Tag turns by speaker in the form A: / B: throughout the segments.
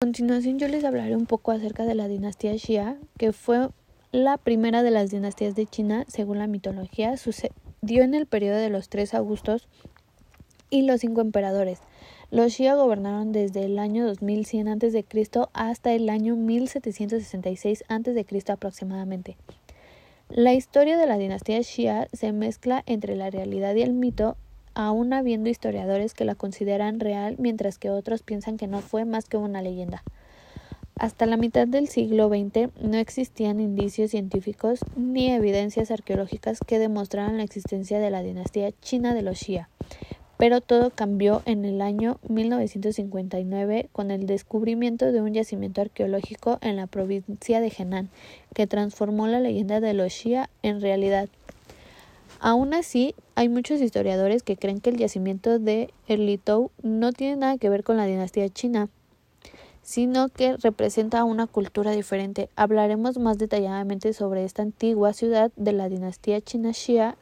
A: A continuación yo les hablaré un poco acerca de la dinastía Xia, que fue la primera de las dinastías de China según la mitología. Sucedió en el periodo de los tres Augustos y los cinco emperadores. Los Xia gobernaron desde el año 2100 a.C. hasta el año 1766 a.C. aproximadamente. La historia de la dinastía Xia se mezcla entre la realidad y el mito, aún habiendo historiadores que la consideran real, mientras que otros piensan que no fue más que una leyenda. Hasta la mitad del siglo XX no existían indicios científicos ni evidencias arqueológicas que demostraran la existencia de la dinastía china de los Xia. Pero todo cambió en el año 1959 con el descubrimiento de un yacimiento arqueológico en la provincia de Henan, que transformó la leyenda de los Xia en realidad. Aún así, hay muchos historiadores que creen que el yacimiento de Erlitou no tiene nada que ver con la dinastía china, sino que representa una cultura diferente. Hablaremos más detalladamente sobre esta antigua ciudad de la dinastía china Xia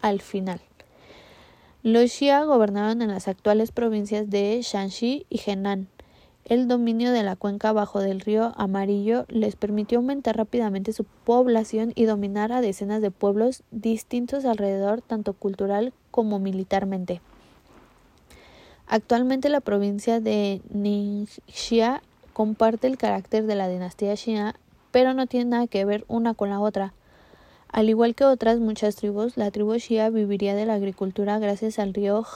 A: al final. Los Xia gobernaron en las actuales provincias de Shanxi y Henan. El dominio de la cuenca bajo del río Amarillo les permitió aumentar rápidamente su población y dominar a decenas de pueblos distintos alrededor, tanto cultural como militarmente. Actualmente la provincia de Ningxia comparte el carácter de la dinastía Xia, pero no tiene nada que ver una con la otra. Al igual que otras muchas tribus, la tribu Xia viviría de la agricultura gracias al río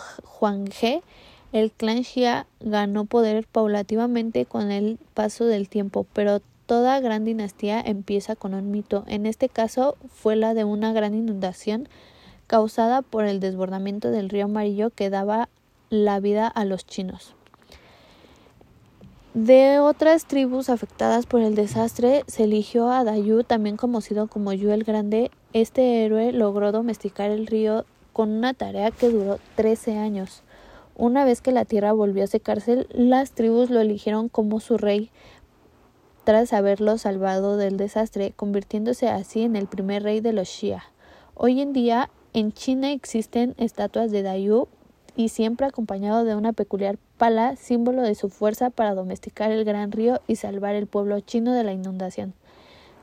A: Huanghe. El clan Xia ganó poder paulativamente con el paso del tiempo, pero toda gran dinastía empieza con un mito. En este caso fue la de una gran inundación causada por el desbordamiento del río Amarillo que daba la vida a los chinos. De otras tribus afectadas por el desastre, se eligió a Dayu, también conocido como Yu el Grande. Este héroe logró domesticar el río con una tarea que duró 13 años. Una vez que la tierra volvió a secarse, las tribus lo eligieron como su rey tras haberlo salvado del desastre, convirtiéndose así en el primer rey de los Xia. Hoy en día en China existen estatuas de Dayu y siempre acompañado de una peculiar pala, símbolo de su fuerza para domesticar el gran río y salvar el pueblo chino de la inundación.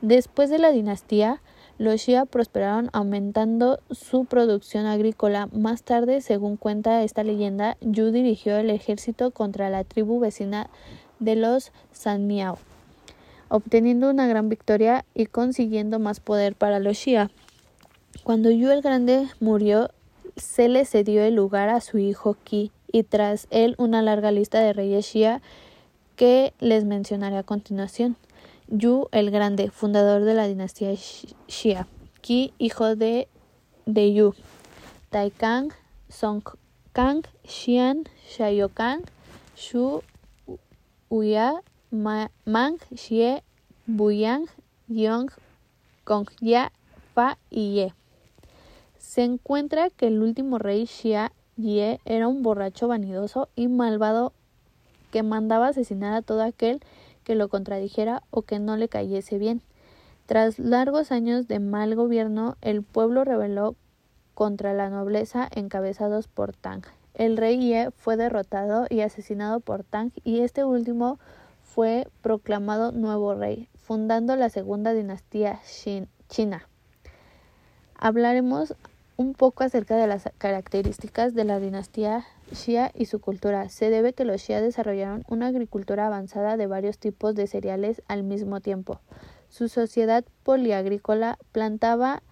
A: Después de la dinastía, los Xia prosperaron aumentando su producción agrícola. Más tarde, según cuenta esta leyenda, Yu dirigió el ejército contra la tribu vecina de los Sanmiao, obteniendo una gran victoria y consiguiendo más poder para los Xia. Cuando Yu el Grande murió, se le cedió el lugar a su hijo Qi y tras él una larga lista de reyes Xia que les mencionaré a continuación. Yu el Grande, fundador de la dinastía Xia. Qi, hijo de, de Yu. Taikang, Songkang, Xian, Xiaokang, Shu, Uya, Mang, Xie, Buyang, Yong, Kongya, Fa y Ye. Se encuentra que el último rey Xia Ye era un borracho vanidoso y malvado que mandaba asesinar a todo aquel que lo contradijera o que no le cayese bien. Tras largos años de mal gobierno, el pueblo rebeló contra la nobleza encabezados por Tang. El rey Ye fue derrotado y asesinado por Tang y este último fue proclamado nuevo rey, fundando la segunda dinastía China. Hablaremos un poco acerca de las características de la dinastía Xia y su cultura. Se debe que los Xia desarrollaron una agricultura avanzada de varios tipos de cereales al mismo tiempo. Su sociedad poliagrícola plantaba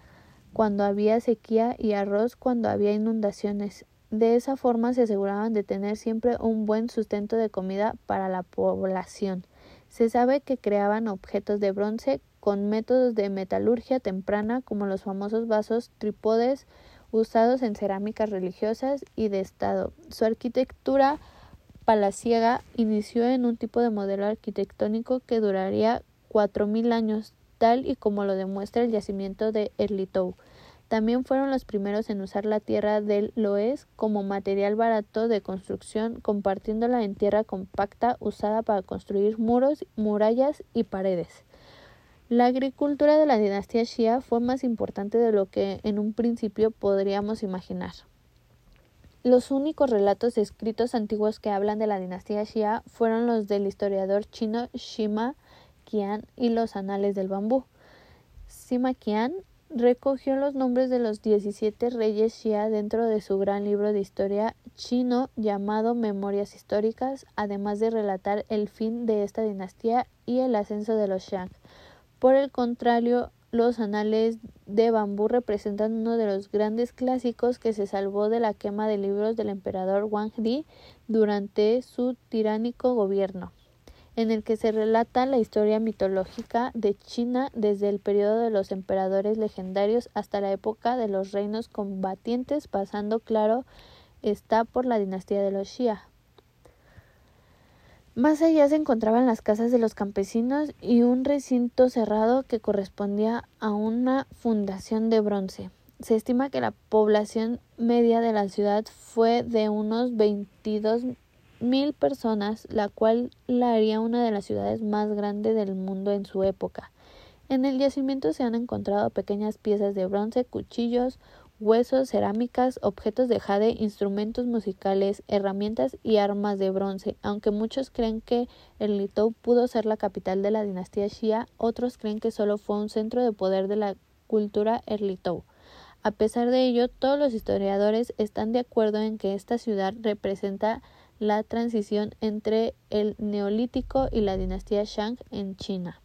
A: cuando había sequía y arroz cuando había inundaciones. De esa forma se aseguraban de tener siempre un buen sustento de comida para la población. Se sabe que creaban objetos de bronce con métodos de metalurgia temprana como los famosos vasos trípodes usados en cerámicas religiosas y de estado. Su arquitectura palaciega inició en un tipo de modelo arquitectónico que duraría cuatro mil años, tal y como lo demuestra el yacimiento de Erlitou. También fueron los primeros en usar la tierra del loes como material barato de construcción, compartiéndola en tierra compacta usada para construir muros, murallas y paredes. La agricultura de la dinastía Xia fue más importante de lo que en un principio podríamos imaginar. Los únicos relatos escritos antiguos que hablan de la dinastía Xia fueron los del historiador chino Shima Qian y los Anales del Bambú. Sima Qian recogió los nombres de los 17 reyes Xia dentro de su gran libro de historia chino llamado Memorias históricas, además de relatar el fin de esta dinastía y el ascenso de los Shang. Por el contrario, los anales de bambú representan uno de los grandes clásicos que se salvó de la quema de libros del emperador Wang Di durante su tiránico gobierno en el que se relata la historia mitológica de China desde el periodo de los emperadores legendarios hasta la época de los reinos combatientes, pasando claro está por la dinastía de los Xia. Más allá se encontraban las casas de los campesinos y un recinto cerrado que correspondía a una fundación de bronce. Se estima que la población media de la ciudad fue de unos 22 mil personas, la cual la haría una de las ciudades más grandes del mundo en su época. En el yacimiento se han encontrado pequeñas piezas de bronce, cuchillos, huesos, cerámicas, objetos de jade, instrumentos musicales, herramientas y armas de bronce. Aunque muchos creen que Erlitou pudo ser la capital de la dinastía Xia, otros creen que solo fue un centro de poder de la cultura Erlitou. A pesar de ello, todos los historiadores están de acuerdo en que esta ciudad representa la transición entre el Neolítico y la dinastía Shang en China.